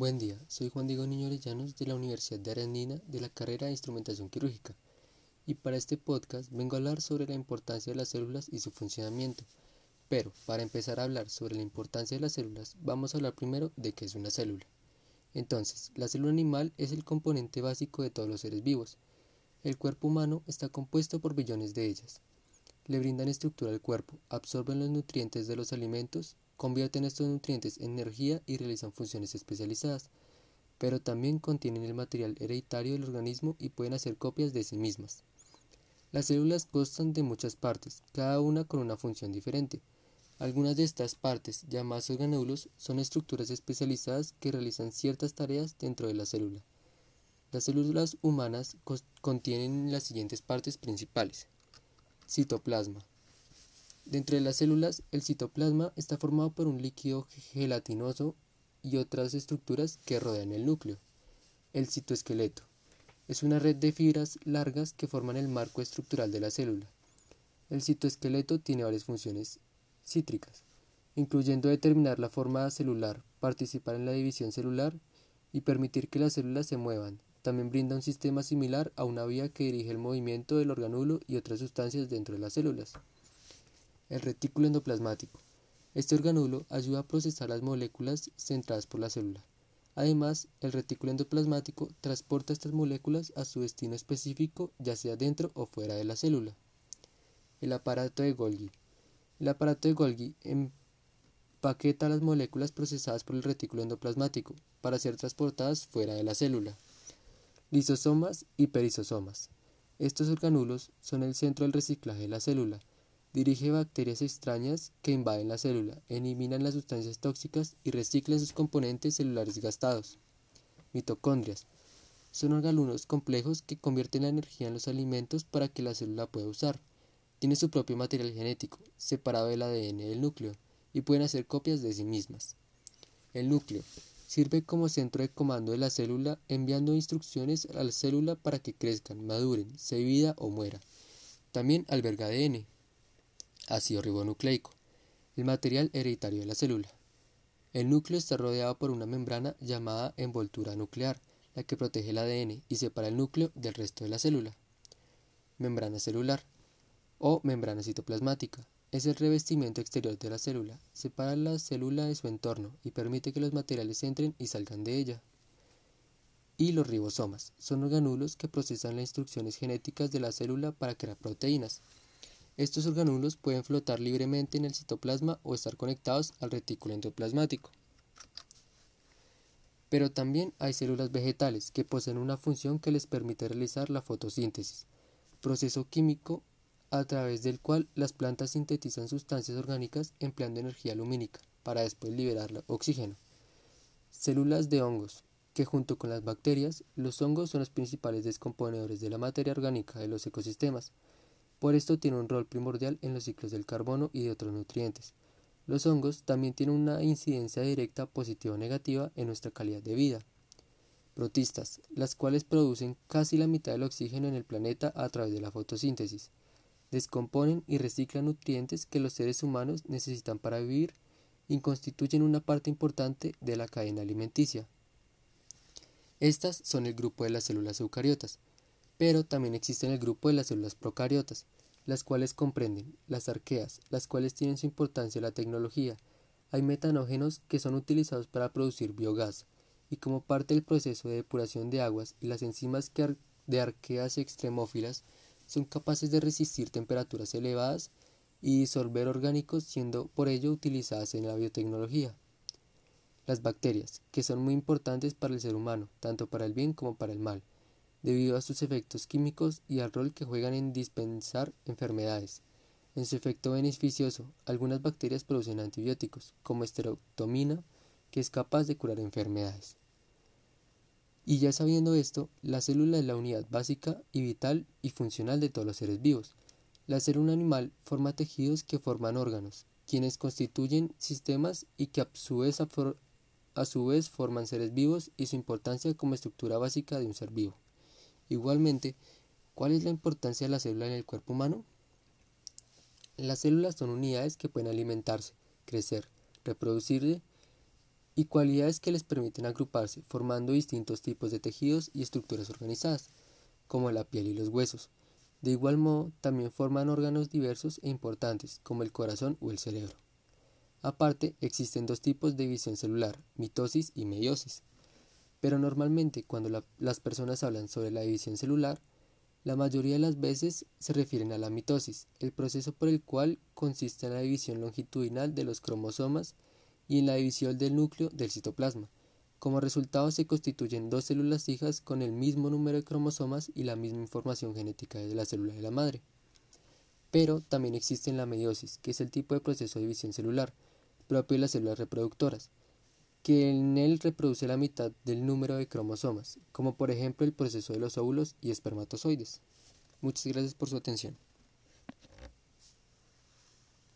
Buen día, soy Juan Diego Niño Orellanos de la Universidad de Arandina de la carrera de Instrumentación Quirúrgica y para este podcast vengo a hablar sobre la importancia de las células y su funcionamiento. Pero para empezar a hablar sobre la importancia de las células vamos a hablar primero de qué es una célula. Entonces, la célula animal es el componente básico de todos los seres vivos. El cuerpo humano está compuesto por billones de ellas. Le brindan estructura al cuerpo, absorben los nutrientes de los alimentos convierten estos nutrientes en energía y realizan funciones especializadas, pero también contienen el material hereditario del organismo y pueden hacer copias de sí mismas. Las células constan de muchas partes, cada una con una función diferente. Algunas de estas partes, llamadas organulos, son estructuras especializadas que realizan ciertas tareas dentro de la célula. Las células humanas contienen las siguientes partes principales. Citoplasma, Dentro de las células, el citoplasma está formado por un líquido gelatinoso y otras estructuras que rodean el núcleo. El citoesqueleto es una red de fibras largas que forman el marco estructural de la célula. El citoesqueleto tiene varias funciones cítricas, incluyendo determinar la forma celular, participar en la división celular y permitir que las células se muevan. También brinda un sistema similar a una vía que dirige el movimiento del organulo y otras sustancias dentro de las células. El retículo endoplasmático. Este organulo ayuda a procesar las moléculas centradas por la célula. Además, el retículo endoplasmático transporta estas moléculas a su destino específico, ya sea dentro o fuera de la célula. El aparato de Golgi. El aparato de Golgi empaqueta las moléculas procesadas por el retículo endoplasmático para ser transportadas fuera de la célula. Lisosomas y perisosomas. Estos organulos son el centro del reciclaje de la célula Dirige bacterias extrañas que invaden la célula, eliminan las sustancias tóxicas y reciclan sus componentes celulares gastados. Mitocondrias. Son organulos complejos que convierten la energía en los alimentos para que la célula pueda usar. Tiene su propio material genético, separado del ADN del núcleo, y pueden hacer copias de sí mismas. El núcleo sirve como centro de comando de la célula, enviando instrucciones a la célula para que crezcan, maduren, se divida o muera. También alberga ADN, ácido ribonucleico, el material hereditario de la célula. El núcleo está rodeado por una membrana llamada envoltura nuclear, la que protege el ADN y separa el núcleo del resto de la célula. Membrana celular o membrana citoplasmática es el revestimiento exterior de la célula, separa la célula de su entorno y permite que los materiales entren y salgan de ella. Y los ribosomas son organulos que procesan las instrucciones genéticas de la célula para crear proteínas. Estos organulos pueden flotar libremente en el citoplasma o estar conectados al retículo endoplasmático. Pero también hay células vegetales que poseen una función que les permite realizar la fotosíntesis, proceso químico a través del cual las plantas sintetizan sustancias orgánicas empleando energía lumínica para después liberar oxígeno. Células de hongos, que junto con las bacterias, los hongos son los principales descomponedores de la materia orgánica de los ecosistemas. Por esto tiene un rol primordial en los ciclos del carbono y de otros nutrientes. Los hongos también tienen una incidencia directa positiva o negativa en nuestra calidad de vida. Protistas, las cuales producen casi la mitad del oxígeno en el planeta a través de la fotosíntesis. Descomponen y reciclan nutrientes que los seres humanos necesitan para vivir y constituyen una parte importante de la cadena alimenticia. Estas son el grupo de las células eucariotas, pero también existe el grupo de las células procariotas, las cuales comprenden las arqueas, las cuales tienen su importancia en la tecnología. Hay metanógenos que son utilizados para producir biogás, y como parte del proceso de depuración de aguas las enzimas de arqueas extremófilas son capaces de resistir temperaturas elevadas y disolver orgánicos siendo por ello utilizadas en la biotecnología. Las bacterias, que son muy importantes para el ser humano, tanto para el bien como para el mal, debido a sus efectos químicos y al rol que juegan en dispensar enfermedades. En su efecto beneficioso, algunas bacterias producen antibióticos, como esterotomina, que es capaz de curar enfermedades. Y ya sabiendo esto, la célula es la unidad básica y vital y funcional de todos los seres vivos. La célula animal forma tejidos que forman órganos, quienes constituyen sistemas y que a su vez forman seres vivos y su importancia como estructura básica de un ser vivo. Igualmente, ¿cuál es la importancia de la célula en el cuerpo humano? Las células son unidades que pueden alimentarse, crecer, reproducirse y cualidades que les permiten agruparse formando distintos tipos de tejidos y estructuras organizadas, como la piel y los huesos. De igual modo, también forman órganos diversos e importantes, como el corazón o el cerebro. Aparte, existen dos tipos de división celular, mitosis y meiosis. Pero normalmente cuando las personas hablan sobre la división celular, la mayoría de las veces se refieren a la mitosis, el proceso por el cual consiste en la división longitudinal de los cromosomas y en la división del núcleo del citoplasma. Como resultado se constituyen dos células hijas con el mismo número de cromosomas y la misma información genética de la célula de la madre. Pero también existe la meiosis, que es el tipo de proceso de división celular propio de las células reproductoras, que en él reproduce la mitad del número de cromosomas, como por ejemplo el proceso de los óvulos y espermatozoides. Muchas gracias por su atención.